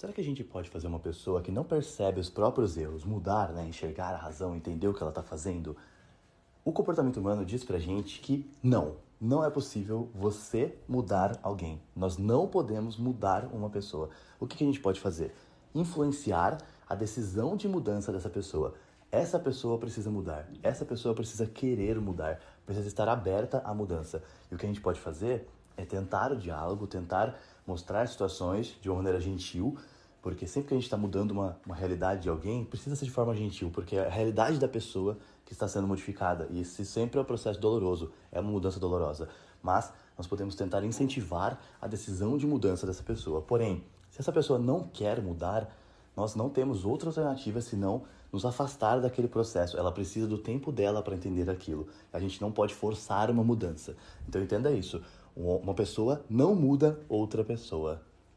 Será que a gente pode fazer uma pessoa que não percebe os próprios erros mudar, né? enxergar a razão, entender o que ela está fazendo? O comportamento humano diz pra gente que não, não é possível você mudar alguém. Nós não podemos mudar uma pessoa. O que, que a gente pode fazer? Influenciar a decisão de mudança dessa pessoa. Essa pessoa precisa mudar. Essa pessoa precisa querer mudar. Precisa estar aberta à mudança. E o que a gente pode fazer é tentar o diálogo, tentar mostrar situações de uma maneira gentil, porque sempre que a gente está mudando uma, uma realidade de alguém, precisa ser de forma gentil, porque é a realidade da pessoa que está sendo modificada. E esse sempre é um processo doloroso, é uma mudança dolorosa. Mas nós podemos tentar incentivar a decisão de mudança dessa pessoa. Porém, se essa pessoa não quer mudar, nós não temos outra alternativa senão nos afastar daquele processo. Ela precisa do tempo dela para entender aquilo. A gente não pode forçar uma mudança. Então entenda isso. Uma pessoa não muda outra pessoa.